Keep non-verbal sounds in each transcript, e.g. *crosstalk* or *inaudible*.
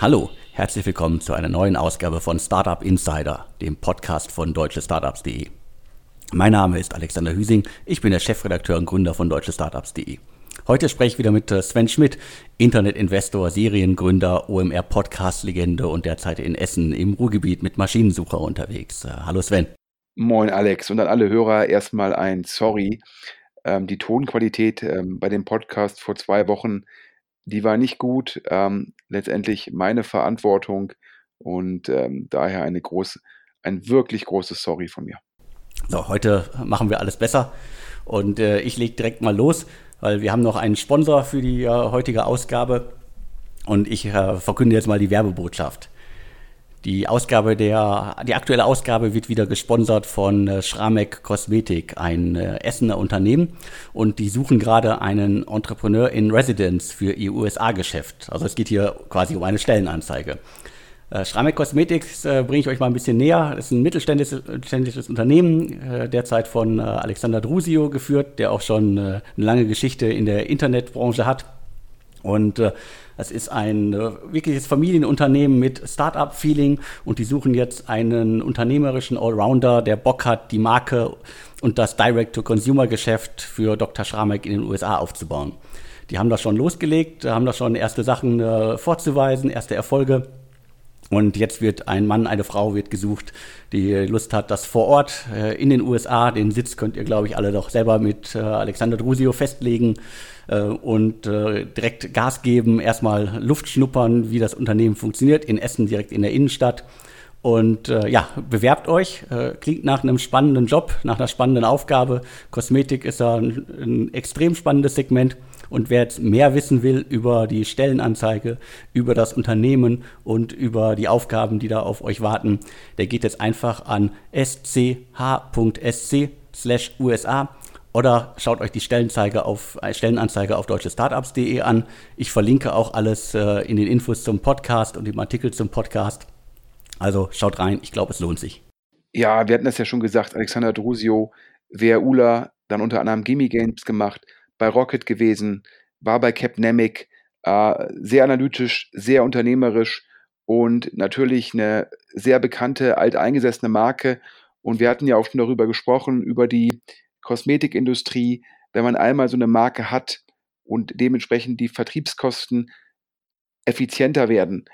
Hallo, herzlich willkommen zu einer neuen Ausgabe von Startup Insider, dem Podcast von deutschestartups.de. Mein Name ist Alexander Hüsing, ich bin der Chefredakteur und Gründer von deutschestartups.de. Heute spreche ich wieder mit äh, Sven Schmidt, Internetinvestor, Seriengründer, OMR Podcast-Legende und derzeit in Essen im Ruhrgebiet mit Maschinensucher unterwegs. Äh, hallo Sven. Moin Alex und an alle Hörer erstmal ein Sorry. Ähm, die Tonqualität ähm, bei dem Podcast vor zwei Wochen die war nicht gut. Ähm, letztendlich meine Verantwortung und ähm, daher eine große, ein wirklich großes Sorry von mir. So, heute machen wir alles besser und äh, ich lege direkt mal los, weil wir haben noch einen Sponsor für die äh, heutige Ausgabe und ich äh, verkünde jetzt mal die Werbebotschaft. Die Ausgabe der, die aktuelle Ausgabe wird wieder gesponsert von äh, Schramek Kosmetik, ein äh, Essener Unternehmen. Und die suchen gerade einen Entrepreneur in Residence für ihr USA-Geschäft. Also es geht hier quasi um eine Stellenanzeige. Äh, Cosmetics äh, bringe ich euch mal ein bisschen näher. Das ist ein mittelständisches Unternehmen, äh, derzeit von äh, Alexander Drusio geführt, der auch schon äh, eine lange Geschichte in der Internetbranche hat. Und äh, es ist ein wirkliches Familienunternehmen mit Start-up-Feeling und die suchen jetzt einen unternehmerischen Allrounder, der Bock hat, die Marke und das Direct-to-Consumer-Geschäft für Dr. Schramek in den USA aufzubauen. Die haben da schon losgelegt, haben da schon erste Sachen vorzuweisen, erste Erfolge. Und jetzt wird ein Mann, eine Frau wird gesucht, die Lust hat, das vor Ort äh, in den USA, den Sitz könnt ihr, glaube ich, alle doch selber mit äh, Alexander Drusio festlegen äh, und äh, direkt Gas geben, erstmal Luft schnuppern, wie das Unternehmen funktioniert, in Essen direkt in der Innenstadt. Und äh, ja, bewerbt euch. Äh, klingt nach einem spannenden Job, nach einer spannenden Aufgabe. Kosmetik ist ja ein, ein extrem spannendes Segment. Und wer jetzt mehr wissen will über die Stellenanzeige, über das Unternehmen und über die Aufgaben, die da auf euch warten, der geht jetzt einfach an sch.sc/usa oder schaut euch die Stellenanzeige auf, äh, Stellenanzeige auf deutschestartups.de an. Ich verlinke auch alles äh, in den Infos zum Podcast und im Artikel zum Podcast. Also schaut rein, ich glaube, es lohnt sich. Ja, wir hatten das ja schon gesagt, Alexander Drusio, wer Ula, dann unter anderem Gimme Games gemacht, bei Rocket gewesen, war bei Capnemic, äh, sehr analytisch, sehr unternehmerisch und natürlich eine sehr bekannte, alteingesessene Marke. Und wir hatten ja auch schon darüber gesprochen, über die Kosmetikindustrie. Wenn man einmal so eine Marke hat und dementsprechend die Vertriebskosten effizienter werden,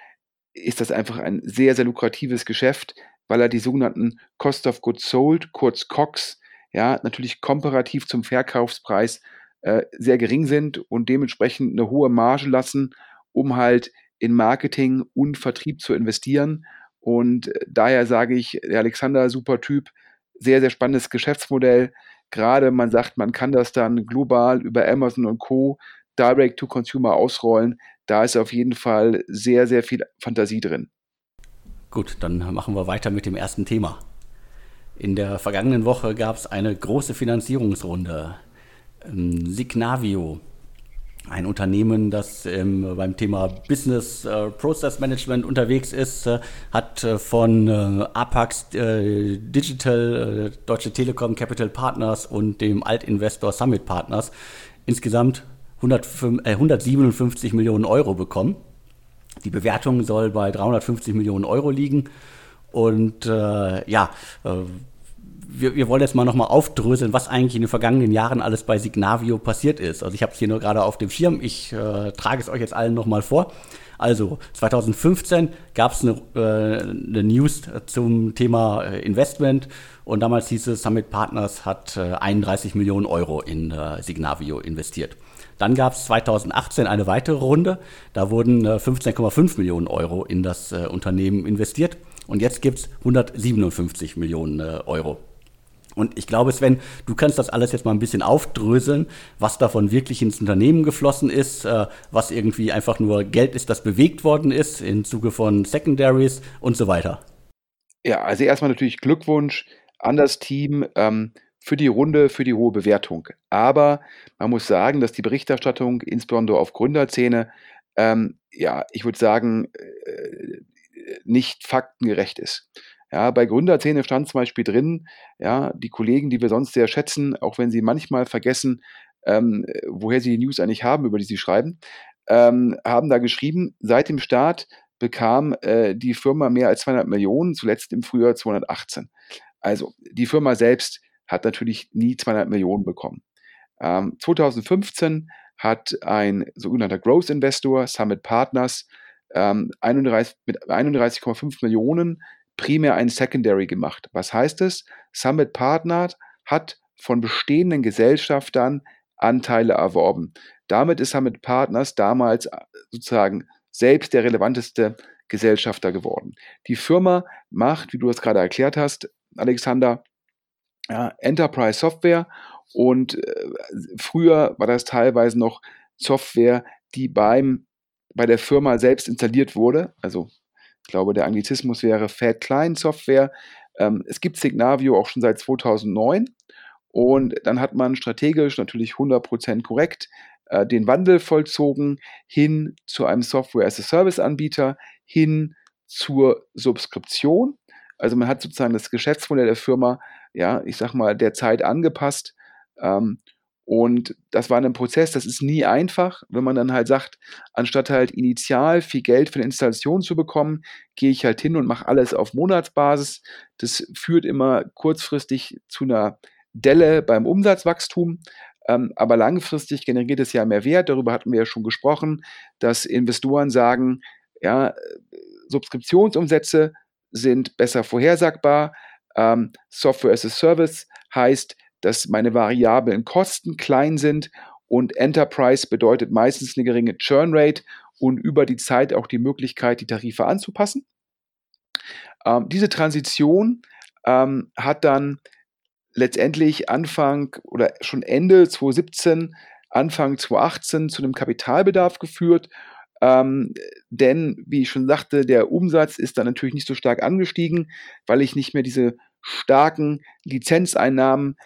ist das einfach ein sehr, sehr lukratives Geschäft, weil er die sogenannten Cost of Goods Sold, kurz COX, ja, natürlich komparativ zum Verkaufspreis äh, sehr gering sind und dementsprechend eine hohe Marge lassen, um halt in Marketing und Vertrieb zu investieren. Und äh, daher sage ich, der Alexander, super Typ, sehr, sehr spannendes Geschäftsmodell. Gerade man sagt, man kann das dann global über Amazon und Co. Direct to Consumer ausrollen. Da ist auf jeden Fall sehr, sehr viel Fantasie drin. Gut, dann machen wir weiter mit dem ersten Thema. In der vergangenen Woche gab es eine große Finanzierungsrunde. Ähm, Signavio, ein Unternehmen, das ähm, beim Thema Business äh, Process Management unterwegs ist, äh, hat äh, von äh, Apax äh, Digital, äh, Deutsche Telekom Capital Partners und dem Altinvestor Summit Partners insgesamt 105, 157 Millionen Euro bekommen. Die Bewertung soll bei 350 Millionen Euro liegen. Und ja, wir, wir wollen jetzt mal nochmal aufdröseln, was eigentlich in den vergangenen Jahren alles bei Signavio passiert ist. Also ich habe es hier nur gerade auf dem Schirm, ich äh, trage es euch jetzt allen nochmal vor. Also 2015 gab es eine, äh, eine, News zum Thema äh, Investment und damals hieß es, Summit Partners hat äh, 31 Millionen Euro in äh, Signavio investiert. Dann gab es 2018 eine weitere Runde, da wurden 15,5 äh, Millionen Euro in das äh, Unternehmen investiert und jetzt gibt es 157 Millionen Euro. Und ich glaube, Sven, du kannst das alles jetzt mal ein bisschen aufdröseln, was davon wirklich ins Unternehmen geflossen ist, äh, was irgendwie einfach nur Geld ist, das bewegt worden ist im Zuge von Secondaries und so weiter. Ja, also erstmal natürlich Glückwunsch an das Team ähm, für die Runde, für die hohe Bewertung. Aber man muss sagen, dass die Berichterstattung, insbesondere auf Gründerzähne, ähm, ja, ich würde sagen, äh, nicht faktengerecht ist. Ja, bei Gründerzähne stand zum Beispiel drin, ja, die Kollegen, die wir sonst sehr schätzen, auch wenn sie manchmal vergessen, ähm, woher sie die News eigentlich haben, über die sie schreiben, ähm, haben da geschrieben, seit dem Start bekam äh, die Firma mehr als 200 Millionen, zuletzt im Frühjahr 218. Also die Firma selbst hat natürlich nie 200 Millionen bekommen. Ähm, 2015 hat ein sogenannter Growth Investor, Summit Partners, ähm, 31, mit 31,5 Millionen primär ein Secondary gemacht. Was heißt es? Summit Partners hat von bestehenden Gesellschaftern Anteile erworben. Damit ist Summit Partners damals äh, sozusagen selbst der relevanteste Gesellschafter geworden. Die Firma macht, wie du es gerade erklärt hast, Alexander, ja, Enterprise Software und äh, früher war das teilweise noch Software, die beim, bei der Firma selbst installiert wurde. Also glaube, der Anglizismus wäre Fat Client Software. Ähm, es gibt Signavio auch schon seit 2009 und dann hat man strategisch natürlich 100% korrekt äh, den Wandel vollzogen hin zu einem Software-as-a-Service-Anbieter, hin zur Subskription. Also man hat sozusagen das Geschäftsmodell der Firma, ja, ich sag mal, der Zeit angepasst. Ähm, und das war ein Prozess, das ist nie einfach, wenn man dann halt sagt, anstatt halt initial viel Geld für eine Installation zu bekommen, gehe ich halt hin und mache alles auf Monatsbasis. Das führt immer kurzfristig zu einer Delle beim Umsatzwachstum. Ähm, aber langfristig generiert es ja mehr Wert. Darüber hatten wir ja schon gesprochen, dass Investoren sagen, ja, Subskriptionsumsätze sind besser vorhersagbar. Ähm, Software as a Service heißt, dass meine variablen Kosten klein sind und Enterprise bedeutet meistens eine geringe Churn Rate und über die Zeit auch die Möglichkeit, die Tarife anzupassen. Ähm, diese Transition ähm, hat dann letztendlich Anfang oder schon Ende 2017, Anfang 2018 zu einem Kapitalbedarf geführt ähm, denn, wie ich schon sagte, der Umsatz ist dann natürlich nicht so stark angestiegen, weil ich nicht mehr diese starken Lizenzeinnahmen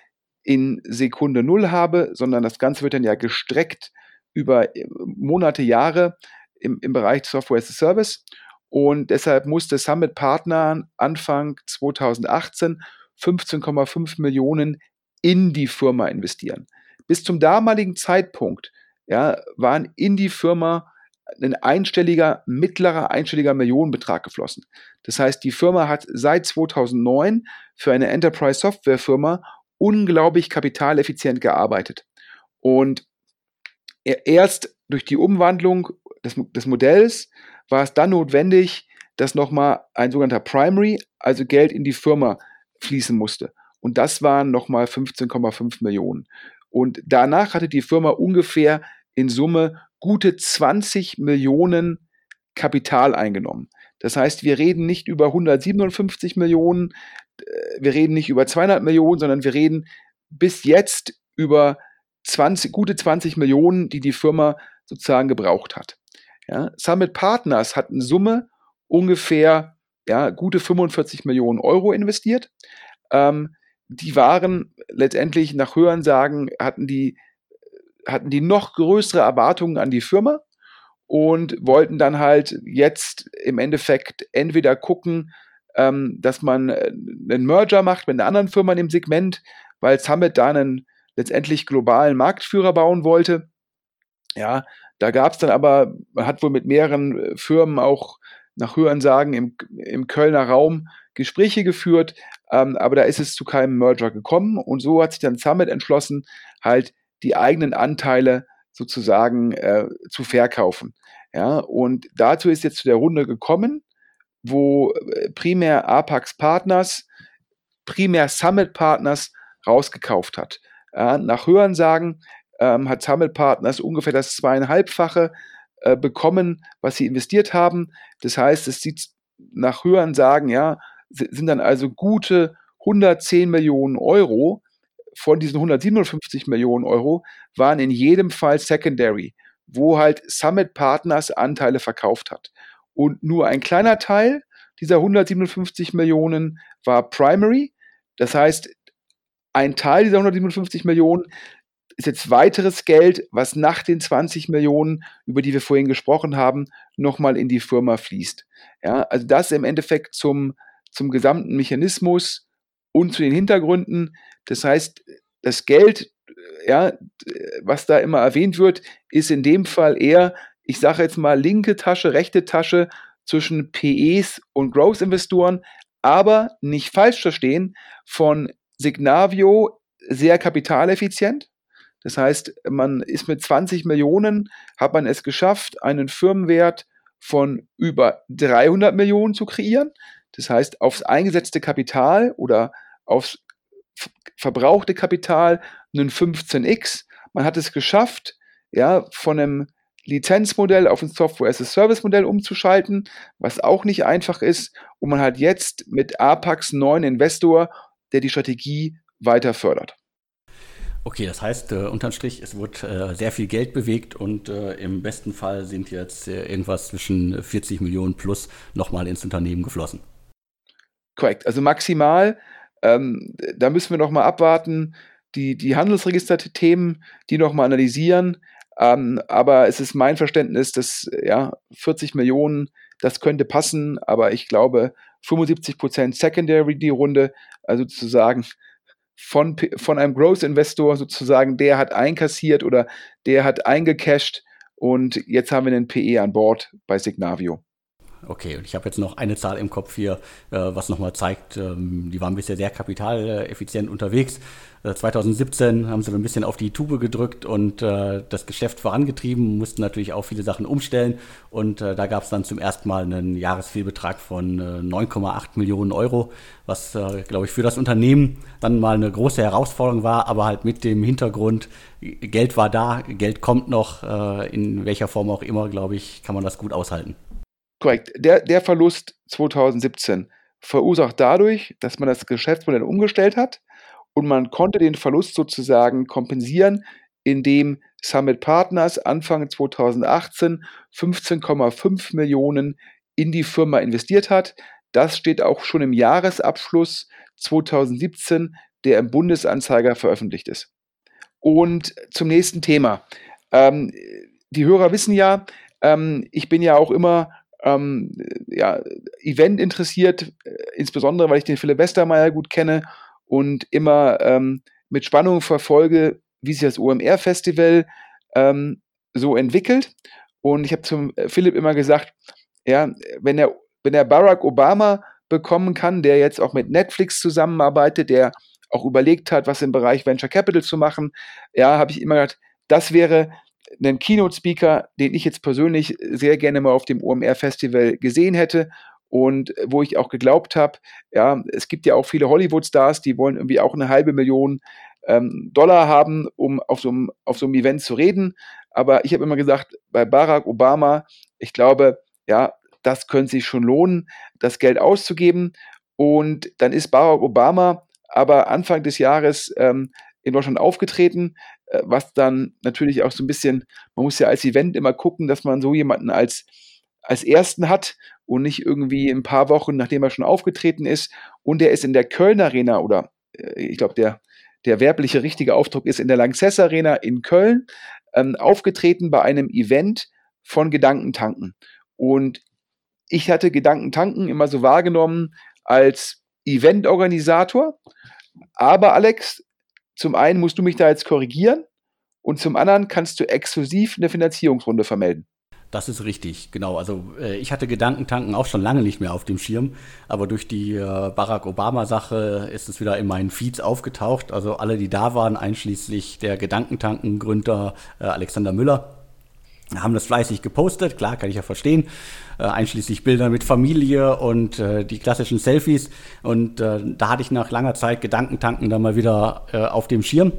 in Sekunde Null habe, sondern das Ganze wird dann ja gestreckt über äh, Monate, Jahre im, im Bereich Software as a Service. Und deshalb musste Summit Partner Anfang 2018 15,5 Millionen in die Firma investieren. Bis zum damaligen Zeitpunkt ja, waren in die Firma ein einstelliger, mittlerer einstelliger Millionenbetrag geflossen. Das heißt, die Firma hat seit 2009 für eine Enterprise Software Firma unglaublich kapitaleffizient gearbeitet. Und erst durch die Umwandlung des, des Modells war es dann notwendig, dass nochmal ein sogenannter Primary, also Geld in die Firma fließen musste. Und das waren nochmal 15,5 Millionen. Und danach hatte die Firma ungefähr in Summe gute 20 Millionen Kapital eingenommen. Das heißt, wir reden nicht über 157 Millionen, wir reden nicht über 200 Millionen, sondern wir reden bis jetzt über 20, gute 20 Millionen, die die Firma sozusagen gebraucht hat. Ja, Summit Partners hat in Summe ungefähr ja, gute 45 Millionen Euro investiert. Ähm, die waren letztendlich nach Hörensagen, hatten die hatten die noch größere Erwartungen an die Firma und wollten dann halt jetzt im Endeffekt entweder gucken, ähm, dass man äh, einen Merger macht mit einer anderen Firma in dem Segment, weil Summit da einen letztendlich globalen Marktführer bauen wollte. Ja, da gab es dann aber, man hat wohl mit mehreren äh, Firmen auch nach Hörensagen im, im Kölner Raum Gespräche geführt, ähm, aber da ist es zu keinem Merger gekommen und so hat sich dann Summit entschlossen, halt die eigenen Anteile sozusagen äh, zu verkaufen. Ja, und dazu ist jetzt zu der Runde gekommen, wo äh, primär Apax Partners, primär Summit Partners rausgekauft hat. Ja, nach Hörensagen ähm, hat Summit Partners ungefähr das zweieinhalbfache äh, bekommen, was sie investiert haben. Das heißt, es sieht nach Hörensagen, ja, sind dann also gute 110 Millionen Euro, von diesen 157 Millionen Euro waren in jedem Fall Secondary, wo halt Summit Partners Anteile verkauft hat. Und nur ein kleiner Teil dieser 157 Millionen war Primary. Das heißt, ein Teil dieser 157 Millionen ist jetzt weiteres Geld, was nach den 20 Millionen, über die wir vorhin gesprochen haben, nochmal in die Firma fließt. Ja, also das im Endeffekt zum, zum gesamten Mechanismus und zu den Hintergründen. Das heißt, das Geld, ja, was da immer erwähnt wird, ist in dem Fall eher, ich sage jetzt mal, linke Tasche, rechte Tasche zwischen PEs und Growth-Investoren, aber nicht falsch verstehen, von Signavio sehr kapitaleffizient. Das heißt, man ist mit 20 Millionen, hat man es geschafft, einen Firmenwert von über 300 Millionen zu kreieren. Das heißt, aufs eingesetzte Kapital oder aufs verbrauchte Kapital einen 15x. Man hat es geschafft, ja, von einem Lizenzmodell auf ein Software-as-a-Service-Modell umzuschalten, was auch nicht einfach ist. Und man hat jetzt mit Apax einen neuen Investor, der die Strategie weiter fördert. Okay, das heißt, äh, unterm Strich, es wird äh, sehr viel Geld bewegt und äh, im besten Fall sind jetzt äh, irgendwas zwischen 40 Millionen plus nochmal ins Unternehmen geflossen. Korrekt, also maximal. Ähm, da müssen wir nochmal abwarten, die, die Handelsregister-Themen, die nochmal analysieren. Ähm, aber es ist mein Verständnis, dass ja, 40 Millionen, das könnte passen, aber ich glaube 75 Prozent Secondary die Runde, also sozusagen von, von einem Growth-Investor sozusagen, der hat einkassiert oder der hat eingecashed und jetzt haben wir einen PE an Bord bei Signavio. Okay, und ich habe jetzt noch eine Zahl im Kopf hier, äh, was nochmal zeigt, ähm, die waren bisher sehr kapitaleffizient unterwegs. 2017 äh, haben sie ein bisschen auf die Tube gedrückt und äh, das Geschäft vorangetrieben, mussten natürlich auch viele Sachen umstellen. Und äh, da gab es dann zum ersten Mal einen Jahresfehlbetrag von äh, 9,8 Millionen Euro, was, äh, glaube ich, für das Unternehmen dann mal eine große Herausforderung war, aber halt mit dem Hintergrund, Geld war da, Geld kommt noch, äh, in welcher Form auch immer, glaube ich, kann man das gut aushalten. Korrekt. Der, der Verlust 2017 verursacht dadurch, dass man das Geschäftsmodell umgestellt hat und man konnte den Verlust sozusagen kompensieren, indem Summit Partners Anfang 2018 15,5 Millionen in die Firma investiert hat. Das steht auch schon im Jahresabschluss 2017, der im Bundesanzeiger veröffentlicht ist. Und zum nächsten Thema. Ähm, die Hörer wissen ja, ähm, ich bin ja auch immer ähm, ja, Event interessiert, äh, insbesondere weil ich den Philipp Westermeier gut kenne und immer ähm, mit Spannung verfolge, wie sich das OMR-Festival ähm, so entwickelt. Und ich habe zum äh, Philipp immer gesagt, ja, wenn er, wenn er Barack Obama bekommen kann, der jetzt auch mit Netflix zusammenarbeitet, der auch überlegt hat, was im Bereich Venture Capital zu machen, ja, habe ich immer gedacht, das wäre ein Keynote-Speaker, den ich jetzt persönlich sehr gerne mal auf dem OMR-Festival gesehen hätte und wo ich auch geglaubt habe, ja, es gibt ja auch viele Hollywood-Stars, die wollen irgendwie auch eine halbe Million ähm, Dollar haben, um auf so, einem, auf so einem Event zu reden. Aber ich habe immer gesagt, bei Barack Obama, ich glaube, ja, das könnte sich schon lohnen, das Geld auszugeben. Und dann ist Barack Obama aber Anfang des Jahres ähm, in Deutschland aufgetreten, äh, was dann natürlich auch so ein bisschen, man muss ja als Event immer gucken, dass man so jemanden als als ersten hat und nicht irgendwie ein paar Wochen, nachdem er schon aufgetreten ist. Und er ist in der Köln Arena oder äh, ich glaube, der, der werbliche richtige Aufdruck ist in der Lanxess Arena in Köln ähm, aufgetreten bei einem Event von Gedankentanken. Und ich hatte Gedankentanken immer so wahrgenommen als Eventorganisator. Aber Alex, zum einen musst du mich da jetzt korrigieren und zum anderen kannst du exklusiv eine Finanzierungsrunde vermelden. Das ist richtig, genau. Also äh, ich hatte Gedankentanken auch schon lange nicht mehr auf dem Schirm, aber durch die äh, Barack Obama-Sache ist es wieder in meinen Feeds aufgetaucht. Also alle, die da waren, einschließlich der Gedankentanken-Gründer äh, Alexander Müller, haben das fleißig gepostet, klar, kann ich ja verstehen, äh, einschließlich Bilder mit Familie und äh, die klassischen Selfies. Und äh, da hatte ich nach langer Zeit Gedankentanken dann mal wieder auf dem Schirm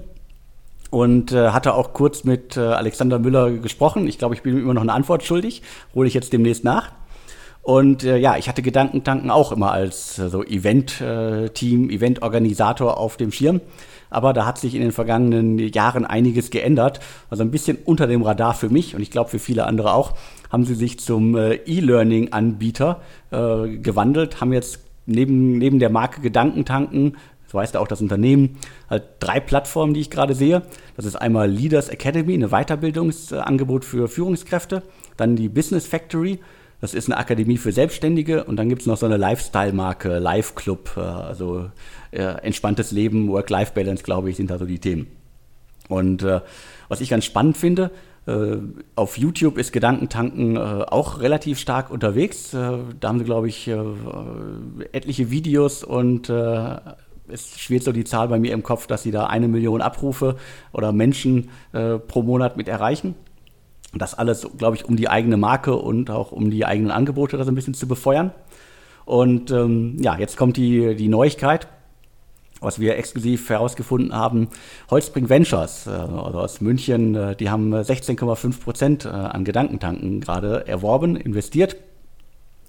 und äh, hatte auch kurz mit äh, Alexander Müller gesprochen. Ich glaube, ich bin ihm immer noch eine Antwort schuldig, hole ich jetzt demnächst nach. Und äh, ja, ich hatte Gedankentanken auch immer als äh, so Event-Team, äh, Event-Organisator auf dem Schirm. Aber da hat sich in den vergangenen Jahren einiges geändert. Also ein bisschen unter dem Radar für mich und ich glaube für viele andere auch, haben sie sich zum äh, E-Learning-Anbieter äh, gewandelt, haben jetzt neben, neben der Marke Gedankentanken so heißt auch das Unternehmen, halt drei Plattformen, die ich gerade sehe. Das ist einmal Leaders Academy, eine Weiterbildungsangebot für Führungskräfte. Dann die Business Factory, das ist eine Akademie für Selbstständige. Und dann gibt es noch so eine Lifestyle-Marke, Live Club, äh, also äh, entspanntes Leben, Work-Life-Balance, glaube ich, sind da so die Themen. Und äh, was ich ganz spannend finde, äh, auf YouTube ist Gedankentanken äh, auch relativ stark unterwegs. Äh, da haben sie, glaube ich, etliche Videos und es schwirrt so die Zahl bei mir im Kopf, dass sie da eine Million Abrufe oder Menschen pro Monat mit erreichen. Das alles, glaube ich, um die eigene Marke und auch um die eigenen Angebote das ein bisschen zu befeuern. Und ähm, ja, jetzt kommt die, die Neuigkeit was wir exklusiv herausgefunden haben, Holzbring Ventures, äh, also aus München, äh, die haben 16,5 Prozent äh, an Gedankentanken gerade erworben, investiert.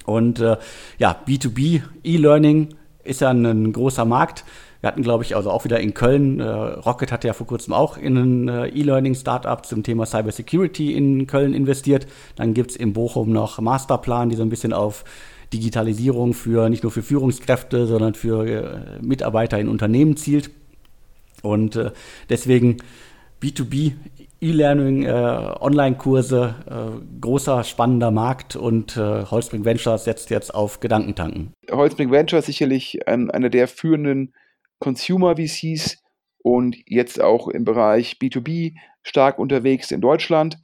Und ja, B2B E-Learning ist ja ein, großer Markt. Wir hatten, glaube ich, also auch wieder in Köln, Rocket hat ja vor kurzem auch in ein E-Learning-Startup zum Thema Cybersecurity in Köln investiert. Dann gibt es in Bochum noch Masterplan, die so ein bisschen auf Digitalisierung für nicht nur für Führungskräfte, sondern für äh, Mitarbeiter in Unternehmen zielt. Und äh, deswegen B2B E-Learning, äh, Online-Kurse, äh, großer, spannender Markt und äh, Holzbring Ventures setzt jetzt auf Gedankentanken. Holzbring Ventures sicherlich ein, einer der führenden Consumer-VCs und jetzt auch im Bereich B2B stark unterwegs in Deutschland.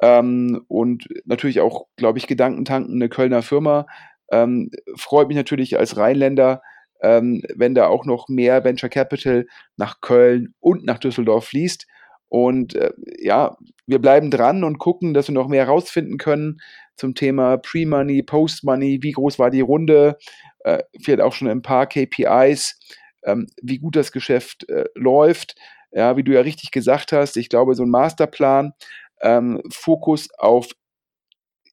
Ähm, und natürlich auch, glaube ich, Gedankentanken, eine Kölner Firma, ähm, freut mich natürlich als Rheinländer, ähm, wenn da auch noch mehr Venture Capital nach Köln und nach Düsseldorf fließt. Und äh, ja, wir bleiben dran und gucken, dass wir noch mehr herausfinden können zum Thema Pre-Money, Post-Money, wie groß war die Runde, äh, vielleicht auch schon ein paar KPIs, ähm, wie gut das Geschäft äh, läuft. Ja, wie du ja richtig gesagt hast, ich glaube, so ein Masterplan, ähm, Fokus auf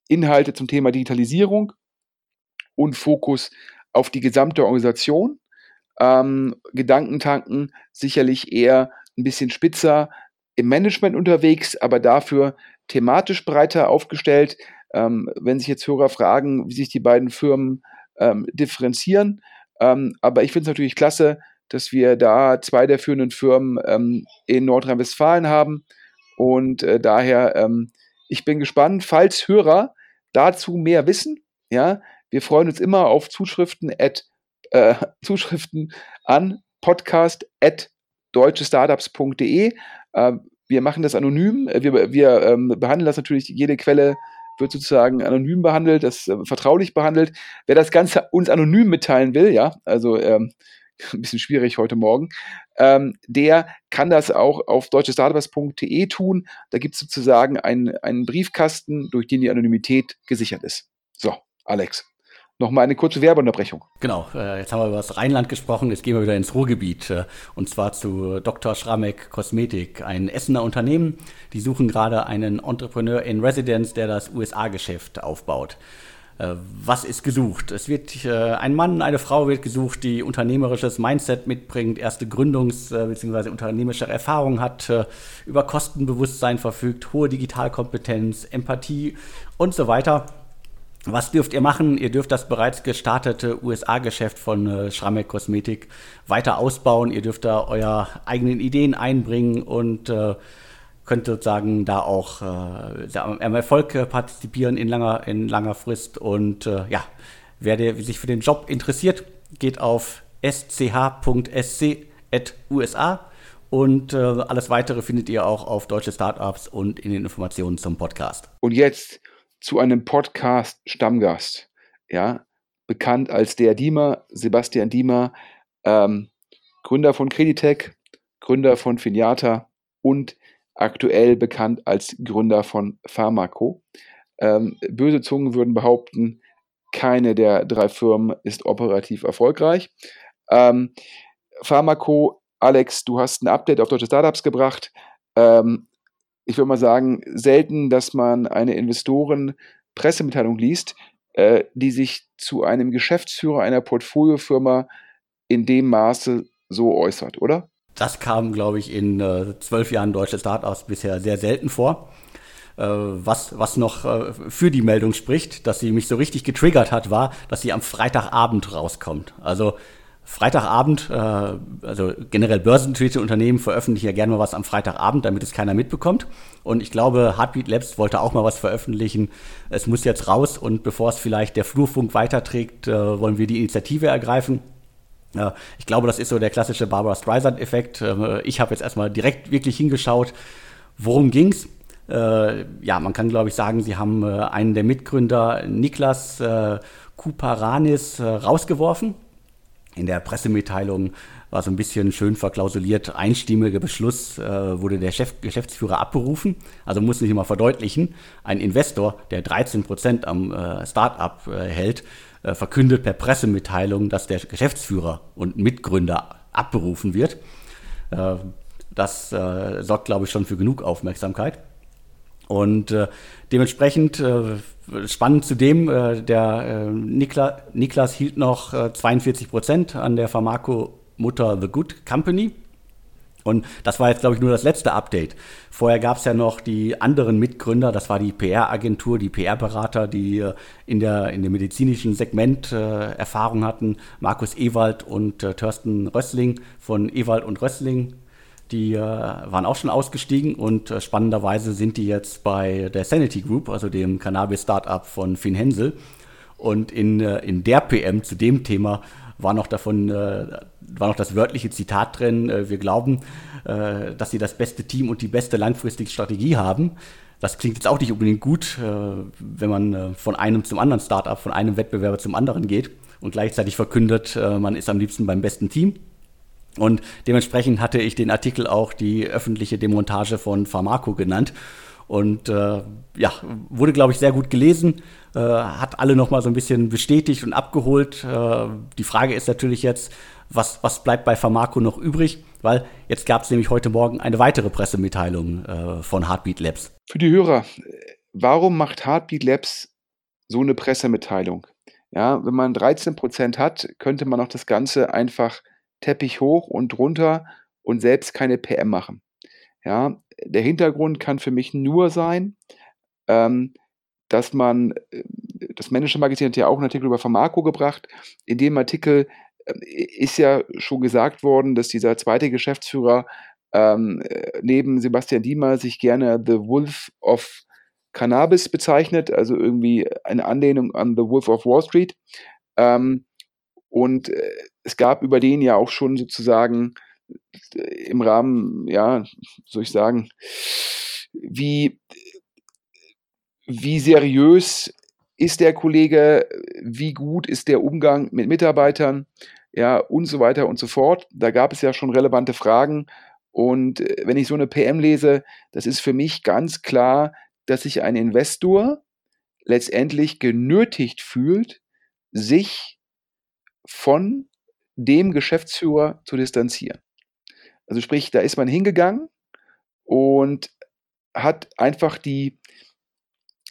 Inhalte zum Thema Digitalisierung, und Fokus auf die gesamte Organisation. Ähm, Gedankentanken sicherlich eher ein bisschen spitzer im Management unterwegs, aber dafür thematisch breiter aufgestellt. Ähm, wenn sich jetzt Hörer fragen, wie sich die beiden Firmen ähm, differenzieren. Ähm, aber ich finde es natürlich klasse, dass wir da zwei der führenden Firmen ähm, in Nordrhein-Westfalen haben. Und äh, daher, ähm, ich bin gespannt, falls Hörer dazu mehr wissen, ja, wir freuen uns immer auf Zuschriften, at, äh, *laughs* Zuschriften an podcast at deutschestartups.de. Äh, wir machen das anonym. Wir, wir ähm, behandeln das natürlich, jede Quelle wird sozusagen anonym behandelt, das äh, vertraulich behandelt. Wer das Ganze uns anonym mitteilen will, ja, also ähm, ein *laughs* bisschen schwierig heute Morgen, ähm, der kann das auch auf deutschestartups.de tun. Da gibt es sozusagen einen, einen Briefkasten, durch den die Anonymität gesichert ist. So, Alex nochmal eine kurze Werbeunterbrechung. Genau, äh, jetzt haben wir über das Rheinland gesprochen, jetzt gehen wir wieder ins Ruhrgebiet äh, und zwar zu Dr. Schramek Kosmetik, ein Essener Unternehmen. Die suchen gerade einen Entrepreneur in Residence, der das USA-Geschäft aufbaut. Äh, was ist gesucht? Es wird ein Mann, eine Frau wird gesucht, die unternehmerisches Mindset mitbringt, erste Gründungs- bzw. unternehmerische Erfahrung hat, über Kostenbewusstsein verfügt, hohe Digitalkompetenz, Empathie und so weiter. Was dürft ihr machen? Ihr dürft das bereits gestartete USA-Geschäft von äh, Schramek Kosmetik weiter ausbauen. Ihr dürft da eure eigenen Ideen einbringen und äh, könnt sozusagen da auch äh, am Erfolg äh, partizipieren in langer, in langer Frist. Und äh, ja, wer der, sich für den Job interessiert, geht auf sch.sc.usa und äh, alles weitere findet ihr auch auf Deutsche Startups und in den Informationen zum Podcast. Und jetzt zu einem Podcast Stammgast, ja, bekannt als der Diemer, Sebastian Diemer, ähm, Gründer von Creditec, Gründer von Finiata und aktuell bekannt als Gründer von Pharmaco. Ähm, böse Zungen würden behaupten, keine der drei Firmen ist operativ erfolgreich. Ähm, Pharmaco, Alex, du hast ein Update auf deutsche Startups gebracht. Ähm, ich würde mal sagen, selten, dass man eine Investoren-Pressemitteilung liest, äh, die sich zu einem Geschäftsführer einer Portfoliofirma in dem Maße so äußert, oder? Das kam, glaube ich, in äh, zwölf Jahren deutsche Startups bisher sehr selten vor. Äh, was, was noch äh, für die Meldung spricht, dass sie mich so richtig getriggert hat, war, dass sie am Freitagabend rauskommt. Also Freitagabend, äh, also generell börsennotierte Unternehmen veröffentlichen ja gerne mal was am Freitagabend, damit es keiner mitbekommt. Und ich glaube, Heartbeat Labs wollte auch mal was veröffentlichen. Es muss jetzt raus und bevor es vielleicht der Flurfunk weiterträgt, äh, wollen wir die Initiative ergreifen. Ich glaube, das ist so der klassische Barbara Streisand-Effekt. Äh, ich habe jetzt erstmal direkt wirklich hingeschaut, worum ging's. Äh, ja, man kann, glaube ich, sagen, sie haben einen der Mitgründer, Niklas Kuparanis, rausgeworfen in der Pressemitteilung war so ein bisschen schön verklausuliert, einstimmiger Beschluss äh, wurde der Chef, Geschäftsführer abberufen. Also muss ich mal verdeutlichen, ein Investor, der 13 Prozent am äh, Start-up äh, hält, äh, verkündet per Pressemitteilung, dass der Geschäftsführer und Mitgründer abberufen wird. Äh, das äh, sorgt, glaube ich, schon für genug Aufmerksamkeit. Und dementsprechend spannend zudem, äh, der äh, Nikla, Niklas hielt noch äh, 42 Prozent an der Pharmaco-Mutter The Good Company. Und das war jetzt, glaube ich, nur das letzte Update. Vorher gab es ja noch die anderen Mitgründer, das war die PR-Agentur, die PR-Berater, die äh, in, der, in dem medizinischen Segment äh, Erfahrung hatten. Markus Ewald und äh, Thorsten Rössling von Ewald und Rössling die äh, waren auch schon ausgestiegen und äh, spannenderweise sind die jetzt bei der Sanity Group, also dem Cannabis-Startup von Finn Hensel. Und in, äh, in der PM zu dem Thema war noch davon, äh, war noch das wörtliche Zitat drin, äh, wir glauben, äh, dass sie das beste Team und die beste langfristige Strategie haben. Das klingt jetzt auch nicht unbedingt gut, wenn man von einem zum anderen Startup, von einem Wettbewerber zum anderen geht und gleichzeitig verkündet, man ist am liebsten beim besten Team. Und dementsprechend hatte ich den Artikel auch die öffentliche Demontage von Pharmaco genannt. Und äh, ja, wurde, glaube ich, sehr gut gelesen, äh, hat alle noch mal so ein bisschen bestätigt und abgeholt. Äh, die Frage ist natürlich jetzt, was, was bleibt bei Pharmaco noch übrig? Weil jetzt gab es nämlich heute Morgen eine weitere Pressemitteilung äh, von Heartbeat Labs. Für die Hörer, warum macht Heartbeat Labs so eine Pressemitteilung? Ja, wenn man 13 Prozent hat, könnte man auch das Ganze einfach Teppich hoch und runter und selbst keine PM machen. Ja, der Hintergrund kann für mich nur sein, ähm, dass man, äh, das Manager Magazin hat ja auch einen Artikel über Pharmaco gebracht. In dem Artikel äh, ist ja schon gesagt worden, dass dieser zweite Geschäftsführer ähm, äh, neben Sebastian Diemer sich gerne The Wolf of Cannabis bezeichnet, also irgendwie eine Anlehnung an The Wolf of Wall Street. Ähm, und äh, es gab über den ja auch schon sozusagen äh, im Rahmen, ja, soll ich sagen, wie, wie seriös ist der Kollege, wie gut ist der Umgang mit Mitarbeitern, ja, und so weiter und so fort. Da gab es ja schon relevante Fragen. Und äh, wenn ich so eine PM lese, das ist für mich ganz klar, dass sich ein Investor letztendlich genötigt fühlt, sich von dem Geschäftsführer zu distanzieren. Also sprich, da ist man hingegangen und hat einfach die,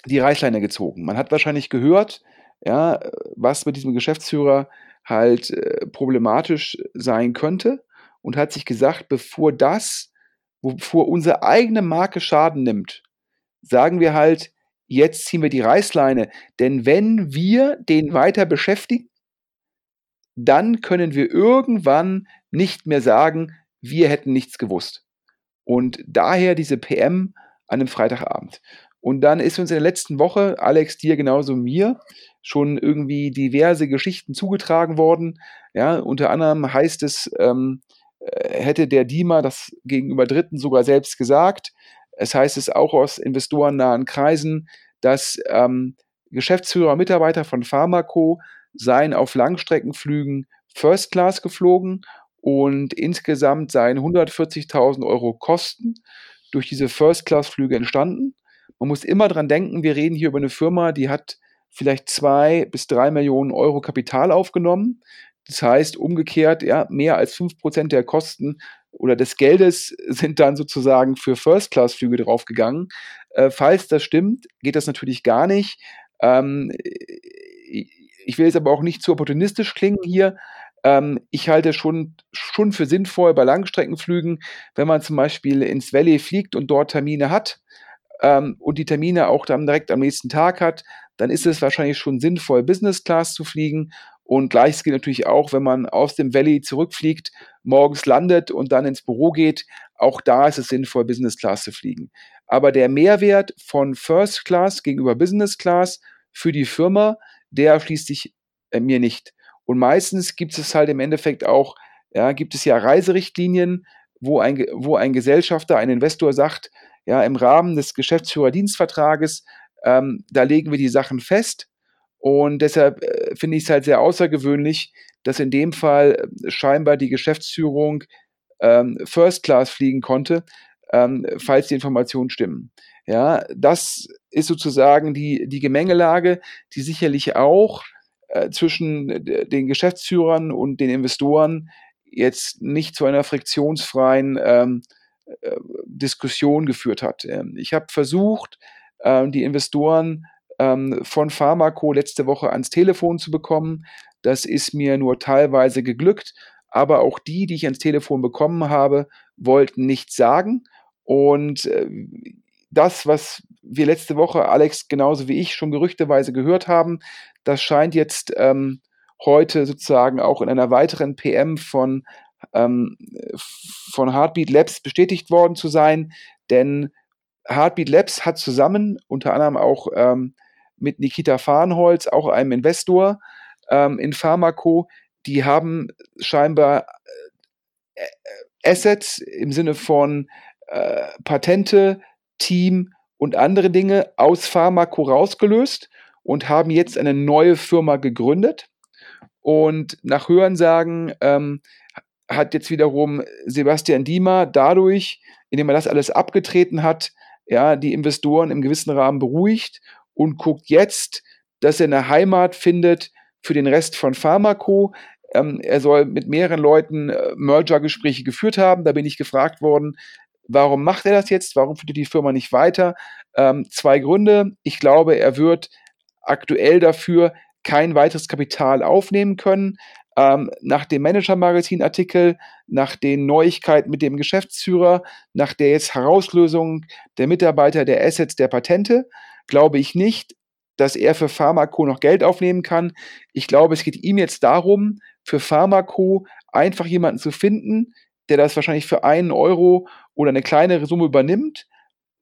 die Reißleine gezogen. Man hat wahrscheinlich gehört, ja, was mit diesem Geschäftsführer halt äh, problematisch sein könnte und hat sich gesagt, bevor das, bevor unsere eigene Marke Schaden nimmt, sagen wir halt, jetzt ziehen wir die Reißleine. Denn wenn wir den weiter beschäftigen, dann können wir irgendwann nicht mehr sagen, wir hätten nichts gewusst. Und daher diese PM an einem Freitagabend. Und dann ist uns in der letzten Woche, Alex, dir genauso mir, schon irgendwie diverse Geschichten zugetragen worden. Ja, unter anderem heißt es, ähm, äh, hätte der Dima das gegenüber Dritten sogar selbst gesagt. Es heißt es auch aus investorennahen Kreisen, dass ähm, Geschäftsführer Mitarbeiter von Pharmaco seien auf Langstreckenflügen First Class geflogen und insgesamt seien 140.000 Euro Kosten durch diese First Class Flüge entstanden. Man muss immer dran denken, wir reden hier über eine Firma, die hat vielleicht zwei bis drei Millionen Euro Kapital aufgenommen. Das heißt, umgekehrt, ja, mehr als fünf Prozent der Kosten oder des Geldes sind dann sozusagen für First-Class-Flüge draufgegangen. Äh, falls das stimmt, geht das natürlich gar nicht. Ähm, ich will jetzt aber auch nicht zu opportunistisch klingen hier. Ähm, ich halte schon, schon für sinnvoll bei Langstreckenflügen, wenn man zum Beispiel ins Valley fliegt und dort Termine hat ähm, und die Termine auch dann direkt am nächsten Tag hat, dann ist es wahrscheinlich schon sinnvoll, Business Class zu fliegen. Und gleiches gilt natürlich auch, wenn man aus dem Valley zurückfliegt, morgens landet und dann ins Büro geht. Auch da ist es sinnvoll, Business Class zu fliegen. Aber der Mehrwert von First Class gegenüber Business Class für die Firma, der schließt sich äh, mir nicht. Und meistens gibt es halt im Endeffekt auch, ja, gibt es ja Reiserichtlinien, wo ein, wo ein Gesellschafter, ein Investor sagt, ja, im Rahmen des Geschäftsführerdienstvertrages, ähm, da legen wir die Sachen fest. Und deshalb äh, finde ich es halt sehr außergewöhnlich, dass in dem Fall äh, scheinbar die Geschäftsführung ähm, First Class fliegen konnte, ähm, falls die Informationen stimmen. Ja, das ist sozusagen die, die Gemengelage, die sicherlich auch äh, zwischen den Geschäftsführern und den Investoren jetzt nicht zu einer friktionsfreien ähm, äh, Diskussion geführt hat. Ähm, ich habe versucht, ähm, die Investoren ähm, von Pharmaco letzte Woche ans Telefon zu bekommen. Das ist mir nur teilweise geglückt, aber auch die, die ich ans Telefon bekommen habe, wollten nichts sagen. Und äh, das, was wir letzte Woche, Alex, genauso wie ich, schon gerüchteweise gehört haben, das scheint jetzt ähm, heute sozusagen auch in einer weiteren PM von, ähm, von Heartbeat Labs bestätigt worden zu sein. Denn Heartbeat Labs hat zusammen, unter anderem auch ähm, mit Nikita Farnholz, auch einem Investor ähm, in Pharmaco, die haben scheinbar äh, Assets im Sinne von äh, Patente, Team und andere Dinge aus Pharmaco rausgelöst und haben jetzt eine neue Firma gegründet. Und nach Hörensagen ähm, hat jetzt wiederum Sebastian Diemer dadurch, indem er das alles abgetreten hat, ja, die Investoren im gewissen Rahmen beruhigt und guckt jetzt, dass er eine Heimat findet für den Rest von Pharmaco. Ähm, er soll mit mehreren Leuten äh, Merger-Gespräche geführt haben. Da bin ich gefragt worden, warum macht er das jetzt? Warum führt die Firma nicht weiter? Ähm, zwei Gründe. Ich glaube, er wird aktuell dafür kein weiteres Kapital aufnehmen können. Ähm, nach dem Manager-Magazin-Artikel, nach den Neuigkeiten mit dem Geschäftsführer, nach der jetzt Herauslösung der Mitarbeiter der Assets der Patente, glaube ich nicht, dass er für Pharmaco noch Geld aufnehmen kann. Ich glaube, es geht ihm jetzt darum, für Pharmaco einfach jemanden zu finden, der das wahrscheinlich für einen Euro oder eine kleinere Summe übernimmt,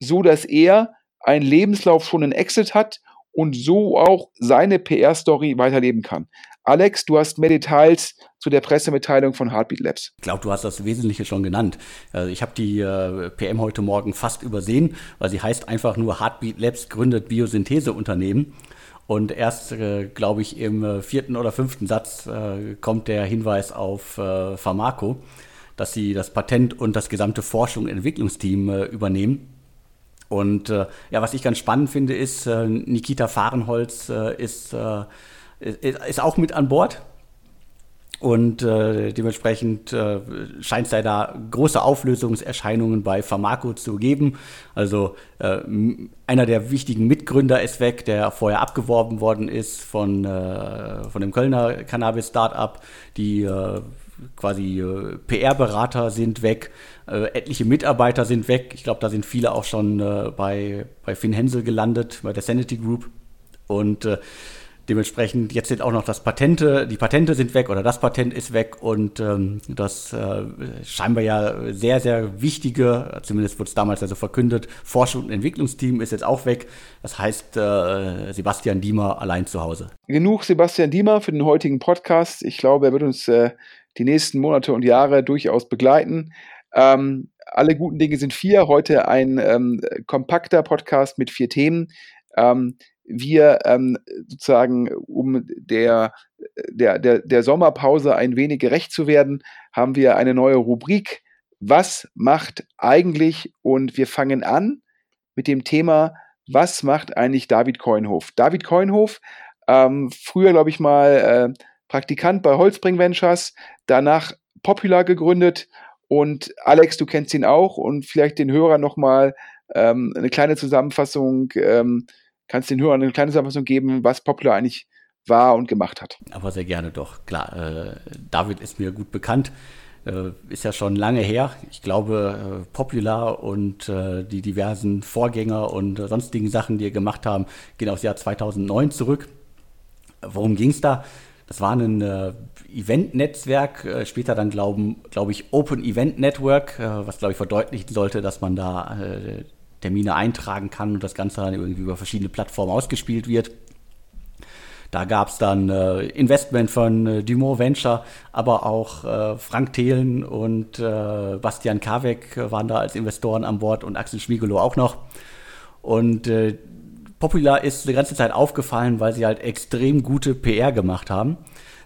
so dass er einen Lebenslauf schon in Exit hat und so auch seine PR-Story weiterleben kann. Alex, du hast mehr Details zu der Pressemitteilung von Heartbeat Labs. Ich glaube, du hast das Wesentliche schon genannt. Also ich habe die äh, PM heute Morgen fast übersehen, weil sie heißt einfach nur Heartbeat Labs gründet Biosyntheseunternehmen. Und erst, äh, glaube ich, im äh, vierten oder fünften Satz äh, kommt der Hinweis auf äh, Pharmaco, dass sie das Patent und das gesamte Forschung- und Entwicklungsteam äh, übernehmen. Und äh, ja, was ich ganz spannend finde, ist, äh, Nikita Fahrenholz äh, ist, äh, ist auch mit an Bord. Und äh, dementsprechend scheint es da große Auflösungserscheinungen bei Pharmaco zu geben. Also einer der wichtigen Mitgründer ist weg, der vorher abgeworben worden ist von, von dem Kölner Cannabis-Startup. Die quasi äh, PR-Berater sind weg, äh, etliche Mitarbeiter sind weg. Ich glaube, da sind viele auch schon äh, bei, bei Finn Hensel gelandet, bei der Sanity Group. Und äh, dementsprechend jetzt sind auch noch das Patente, die Patente sind weg oder das Patent ist weg und ähm, das äh, scheinbar ja sehr, sehr wichtige, zumindest wurde es damals also verkündet, Forschung und Entwicklungsteam ist jetzt auch weg. Das heißt, äh, Sebastian Diemer allein zu Hause. Genug Sebastian Diemer für den heutigen Podcast. Ich glaube, er wird uns die nächsten Monate und Jahre durchaus begleiten. Ähm, alle guten Dinge sind vier. Heute ein ähm, kompakter Podcast mit vier Themen. Ähm, wir ähm, sozusagen, um der, der, der, der Sommerpause ein wenig gerecht zu werden, haben wir eine neue Rubrik. Was macht eigentlich? Und wir fangen an mit dem Thema, was macht eigentlich David Coinhof? David Coinhof, ähm, früher glaube ich mal äh, Praktikant bei Holzbring Ventures, danach Popular gegründet und Alex, du kennst ihn auch und vielleicht den Hörern nochmal ähm, eine kleine Zusammenfassung, ähm, kannst den Hörern eine kleine Zusammenfassung geben, was Popular eigentlich war und gemacht hat. Aber sehr gerne doch. Klar, äh, David ist mir gut bekannt. Äh, ist ja schon lange her. Ich glaube, äh, Popular und äh, die diversen Vorgänger und sonstigen Sachen, die ihr gemacht haben, gehen aufs Jahr 2009 zurück. Worum ging es da? Das war ein äh, Event-Netzwerk, äh, später dann glaube glaub ich Open Event Network, äh, was glaube ich verdeutlichen sollte, dass man da äh, Termine eintragen kann und das Ganze dann irgendwie über verschiedene Plattformen ausgespielt wird. Da gab es dann äh, Investment von äh, Dumont Venture, aber auch äh, Frank Thelen und Bastian Karweck waren da als Investoren an Bord und Axel Schmiegelow auch noch. Und Popular ist die ganze Zeit aufgefallen, weil sie halt extrem gute PR gemacht haben.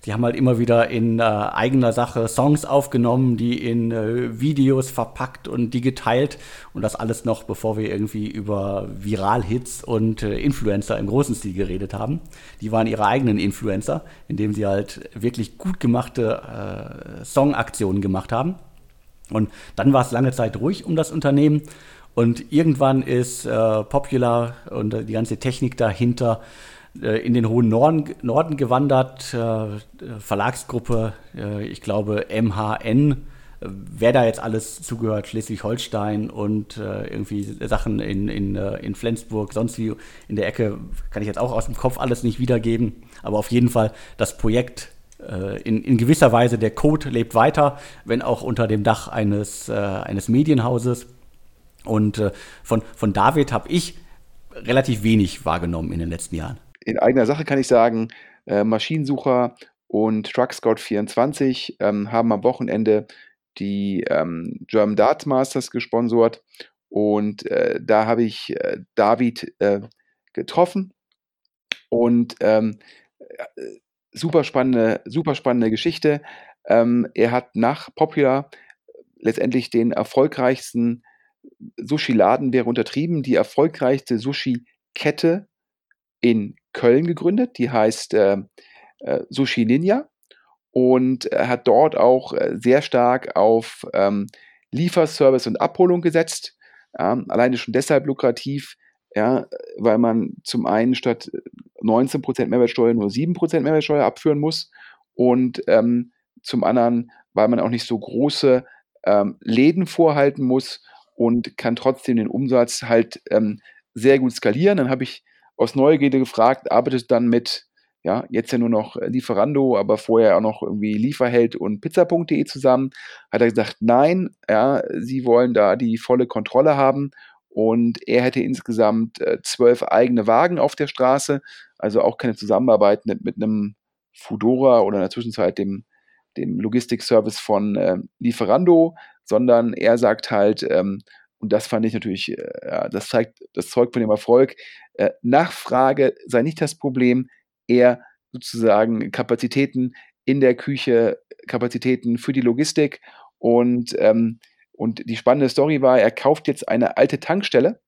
Die haben halt immer wieder in äh, eigener Sache Songs aufgenommen, die in äh, Videos verpackt und die geteilt. Und das alles noch, bevor wir irgendwie über Viral-Hits und äh, Influencer im großen Stil geredet haben. Die waren ihre eigenen Influencer, indem sie halt wirklich gut gemachte äh, Songaktionen gemacht haben. Und dann war es lange Zeit ruhig um das Unternehmen. Und irgendwann ist äh, Popular und die ganze Technik dahinter äh, in den hohen Norden, Norden gewandert. Äh, Verlagsgruppe, äh, ich glaube MHN, wer da jetzt alles zugehört, Schleswig-Holstein und irgendwie Sachen in, in, in Flensburg, sonst wie in der Ecke, kann ich jetzt auch aus dem Kopf alles nicht wiedergeben. Aber auf jeden Fall das Projekt in, in, gewisser Weise der Code lebt weiter, wenn auch unter dem Dach eines, eines Medienhauses. Und äh, von, von David habe ich relativ wenig wahrgenommen in den letzten Jahren. In eigener Sache kann ich sagen, äh, Maschinensucher und TruckScout24 ähm, haben am Wochenende die ähm, German Darts Masters gesponsert und äh, da habe ich äh, David äh, getroffen. Und ähm, äh, super spannende, super spannende Geschichte. Ähm, er hat nach Popular letztendlich den erfolgreichsten Sushi-Laden wäre untertrieben, die erfolgreichste Sushi-Kette in Köln gegründet, die heißt äh, äh, Sushi Ninja. Und er hat dort auch äh, sehr stark auf ähm, Lieferservice und Abholung gesetzt. Ja, alleine schon deshalb lukrativ, ja, weil man zum einen statt 19% Mehrwertsteuer nur 7% Mehrwertsteuer abführen muss. Und ähm, zum anderen, weil man auch nicht so große ähm, Läden vorhalten muss und kann trotzdem den Umsatz halt ähm, sehr gut skalieren. Dann habe ich aus Neugierde gefragt, arbeitet dann mit, ja, jetzt ja nur noch Lieferando, aber vorher auch noch irgendwie Lieferheld und Pizza.de zusammen. Hat er gesagt, nein, ja, sie wollen da die volle Kontrolle haben und er hätte insgesamt äh, zwölf eigene Wagen auf der Straße, also auch keine Zusammenarbeit mit, mit einem Fudora oder in der Zwischenzeit dem, dem Logistikservice von äh, Lieferando, sondern er sagt halt, ähm, und das fand ich natürlich, äh, das zeigt, das zeugt von dem Erfolg. Äh, Nachfrage sei nicht das Problem, eher sozusagen Kapazitäten in der Küche, Kapazitäten für die Logistik. Und, ähm, und die spannende Story war, er kauft jetzt eine alte Tankstelle,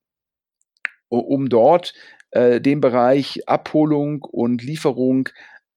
um dort äh, den Bereich Abholung und Lieferung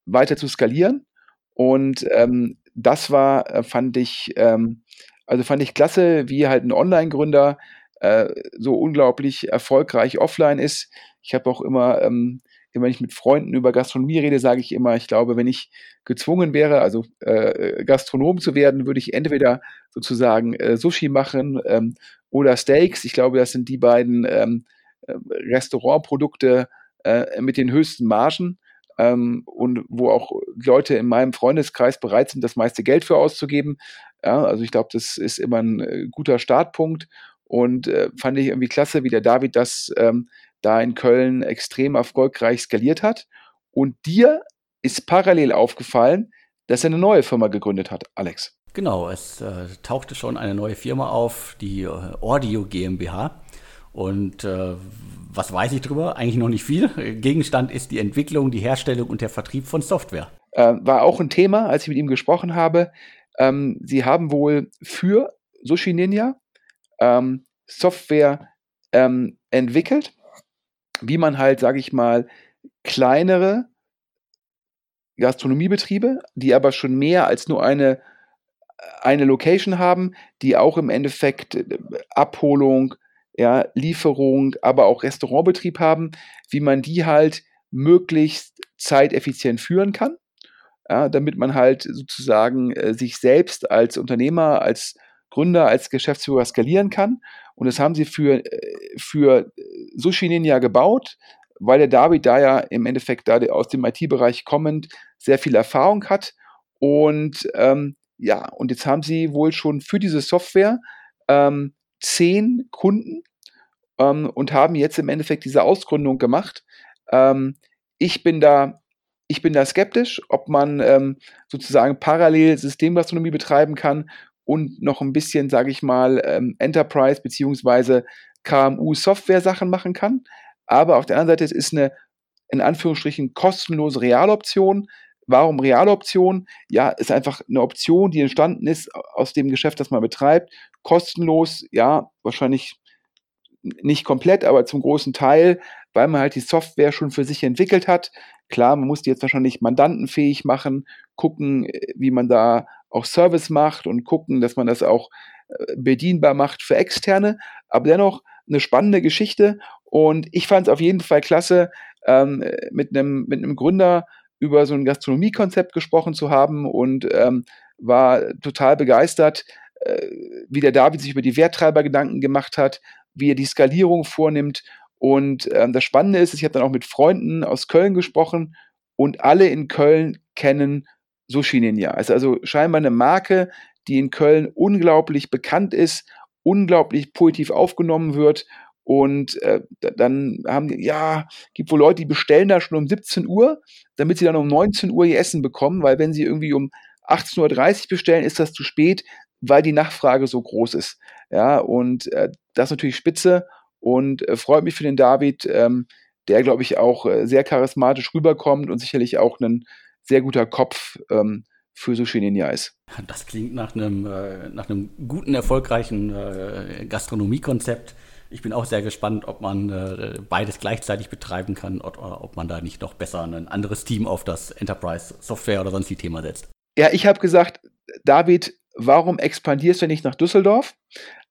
weiter zu skalieren. Und ähm, das war, äh, fand ich, ähm, also fand ich klasse, wie halt ein Online-Gründer äh, so unglaublich erfolgreich offline ist. Ich habe auch immer, ähm, wenn ich mit Freunden über Gastronomie rede, sage ich immer, ich glaube, wenn ich gezwungen wäre, also äh, Gastronom zu werden, würde ich entweder sozusagen äh, Sushi machen ähm, oder Steaks. Ich glaube, das sind die beiden ähm, äh, Restaurantprodukte äh, mit den höchsten Margen ähm, und wo auch Leute in meinem Freundeskreis bereit sind, das meiste Geld für auszugeben. Ja, also ich glaube, das ist immer ein äh, guter Startpunkt und äh, fand ich irgendwie klasse, wie der David das ähm, da in Köln extrem erfolgreich skaliert hat. Und dir ist parallel aufgefallen, dass er eine neue Firma gegründet hat, Alex. Genau, es äh, tauchte schon eine neue Firma auf, die äh, Audio GmbH. Und äh, was weiß ich drüber? Eigentlich noch nicht viel. Gegenstand ist die Entwicklung, die Herstellung und der Vertrieb von Software. Äh, war auch ein Thema, als ich mit ihm gesprochen habe. Ähm, sie haben wohl für Sushi Ninja ähm, Software ähm, entwickelt, wie man halt, sage ich mal, kleinere Gastronomiebetriebe, die aber schon mehr als nur eine, eine Location haben, die auch im Endeffekt äh, Abholung, ja, Lieferung, aber auch Restaurantbetrieb haben, wie man die halt möglichst zeiteffizient führen kann, ja, damit man halt sozusagen äh, sich selbst als Unternehmer, als Gründer, als Geschäftsführer skalieren kann. Und das haben sie für, äh, für Sushi Ninja gebaut, weil der David da ja im Endeffekt da aus dem IT-Bereich kommend sehr viel Erfahrung hat. Und ähm, ja, und jetzt haben sie wohl schon für diese Software ähm, zehn Kunden ähm, und haben jetzt im Endeffekt diese Ausgründung gemacht. Ähm, ich bin da, ich bin da skeptisch, ob man ähm, sozusagen parallel Systemgastronomie betreiben kann und noch ein bisschen, sage ich mal, ähm, Enterprise beziehungsweise KMU-Software-Sachen machen kann. Aber auf der anderen Seite ist eine in Anführungsstrichen kostenlose Realoption. Warum Realoption? Ja, ist einfach eine Option, die entstanden ist aus dem Geschäft, das man betreibt. Kostenlos, ja, wahrscheinlich nicht komplett, aber zum großen Teil, weil man halt die Software schon für sich entwickelt hat. Klar, man muss die jetzt wahrscheinlich mandantenfähig machen, gucken, wie man da auch Service macht und gucken, dass man das auch äh, bedienbar macht für Externe. Aber dennoch eine spannende Geschichte und ich fand es auf jeden Fall klasse, ähm, mit einem mit einem Gründer über so ein Gastronomiekonzept gesprochen zu haben und ähm, war total begeistert, äh, wie der David sich über die Werttreiber Gedanken gemacht hat, wie er die Skalierung vornimmt. Und ähm, das Spannende ist, ich habe dann auch mit Freunden aus Köln gesprochen und alle in Köln kennen Sushi Ninja. Es ist also scheinbar eine Marke, die in Köln unglaublich bekannt ist, unglaublich positiv aufgenommen wird und äh, dann haben die, ja, gibt wohl Leute, die bestellen da schon um 17 Uhr, damit sie dann um 19 Uhr ihr Essen bekommen, weil wenn sie irgendwie um 18.30 Uhr bestellen, ist das zu spät, weil die Nachfrage so groß ist. Ja, und äh, das ist natürlich spitze und äh, freut mich für den David, ähm, der, glaube ich, auch äh, sehr charismatisch rüberkommt und sicherlich auch ein sehr guter Kopf ähm, für Sushi Ninja ist. Das klingt nach einem, äh, nach einem guten, erfolgreichen äh, Gastronomiekonzept ich bin auch sehr gespannt, ob man äh, beides gleichzeitig betreiben kann oder ob man da nicht noch besser ein anderes Team auf das Enterprise Software oder sonst die Thema setzt. Ja, ich habe gesagt, David, warum expandierst du nicht nach Düsseldorf?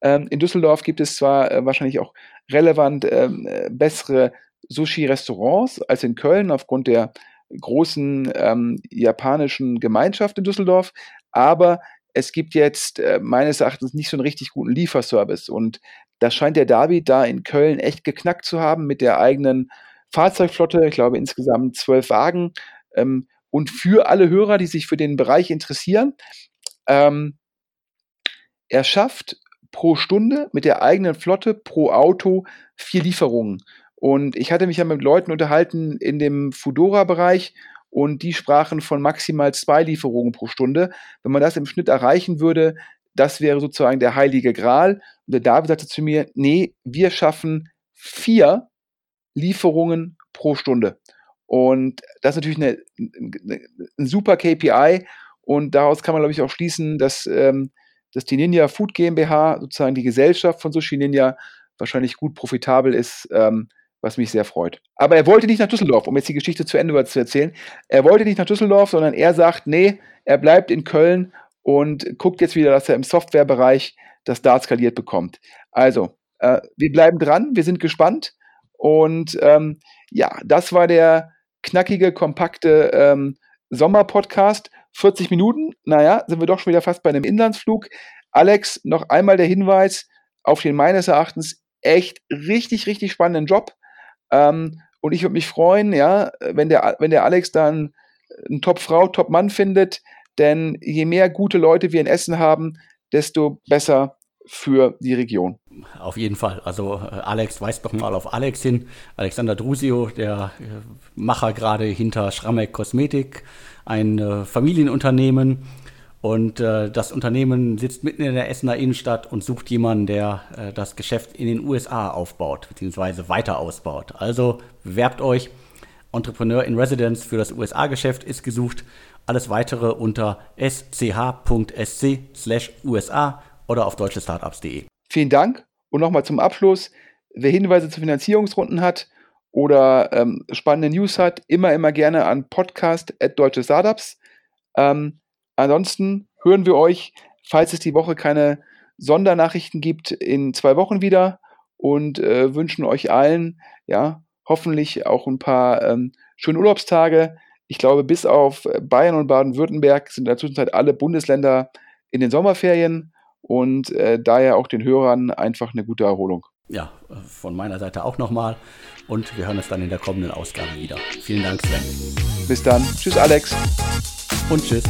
Ähm, in Düsseldorf gibt es zwar äh, wahrscheinlich auch relevant ähm, bessere Sushi-Restaurants als in Köln aufgrund der großen ähm, japanischen Gemeinschaft in Düsseldorf, aber es gibt jetzt äh, meines Erachtens nicht so einen richtig guten Lieferservice. Und das scheint der David da in Köln echt geknackt zu haben mit der eigenen Fahrzeugflotte. Ich glaube insgesamt zwölf Wagen. Ähm, und für alle Hörer, die sich für den Bereich interessieren, ähm, er schafft pro Stunde mit der eigenen Flotte pro Auto vier Lieferungen. Und ich hatte mich ja mit Leuten unterhalten in dem Fudora-Bereich und die sprachen von maximal zwei Lieferungen pro Stunde. Wenn man das im Schnitt erreichen würde, das wäre sozusagen der heilige Gral. Und der David sagte zu mir, nee, wir schaffen vier Lieferungen pro Stunde. Und das ist natürlich eine super KPI. Und daraus kann man, glaube ich, auch schließen, dass, ähm, dass die Ninja Food GmbH, sozusagen die Gesellschaft von Sushi Ninja, wahrscheinlich gut profitabel ist. Ähm, was mich sehr freut. Aber er wollte nicht nach Düsseldorf, um jetzt die Geschichte zu Ende zu erzählen. Er wollte nicht nach Düsseldorf, sondern er sagt, nee, er bleibt in Köln und guckt jetzt wieder, dass er im Softwarebereich das da skaliert bekommt. Also, äh, wir bleiben dran, wir sind gespannt. Und ähm, ja, das war der knackige, kompakte ähm, Sommerpodcast. 40 Minuten, naja, sind wir doch schon wieder fast bei einem Inlandsflug. Alex, noch einmal der Hinweis auf den meines Erachtens echt richtig, richtig spannenden Job. Ähm, und ich würde mich freuen, ja, wenn der, wenn der Alex dann eine Top-Frau, Top-Mann findet, denn je mehr gute Leute wir in Essen haben, desto besser für die Region. Auf jeden Fall. Also äh, Alex weist doch mal auf Alex hin. Alexander Drusio, der äh, Macher gerade hinter Schrammeck Kosmetik, ein äh, Familienunternehmen, und äh, das Unternehmen sitzt mitten in der Essener Innenstadt und sucht jemanden, der äh, das Geschäft in den USA aufbaut, beziehungsweise weiter ausbaut. Also bewerbt euch. Entrepreneur in Residence für das USA-Geschäft ist gesucht. Alles weitere unter sch.sc/usa oder auf deutschestartups.de. Vielen Dank. Und nochmal zum Abschluss: Wer Hinweise zu Finanzierungsrunden hat oder ähm, spannende News hat, immer, immer gerne an podcast.deutschestartups. Ähm, Ansonsten hören wir euch, falls es die Woche keine Sondernachrichten gibt, in zwei Wochen wieder und äh, wünschen euch allen, ja, hoffentlich auch ein paar ähm, schöne Urlaubstage. Ich glaube, bis auf Bayern und Baden-Württemberg sind in der Zwischenzeit alle Bundesländer in den Sommerferien und äh, daher auch den Hörern einfach eine gute Erholung. ja, von meiner Seite auch nochmal. Und wir hören uns dann in der kommenden Ausgabe wieder. Vielen Dank, Sven. Bis dann. Tschüss, Alex. Und tschüss.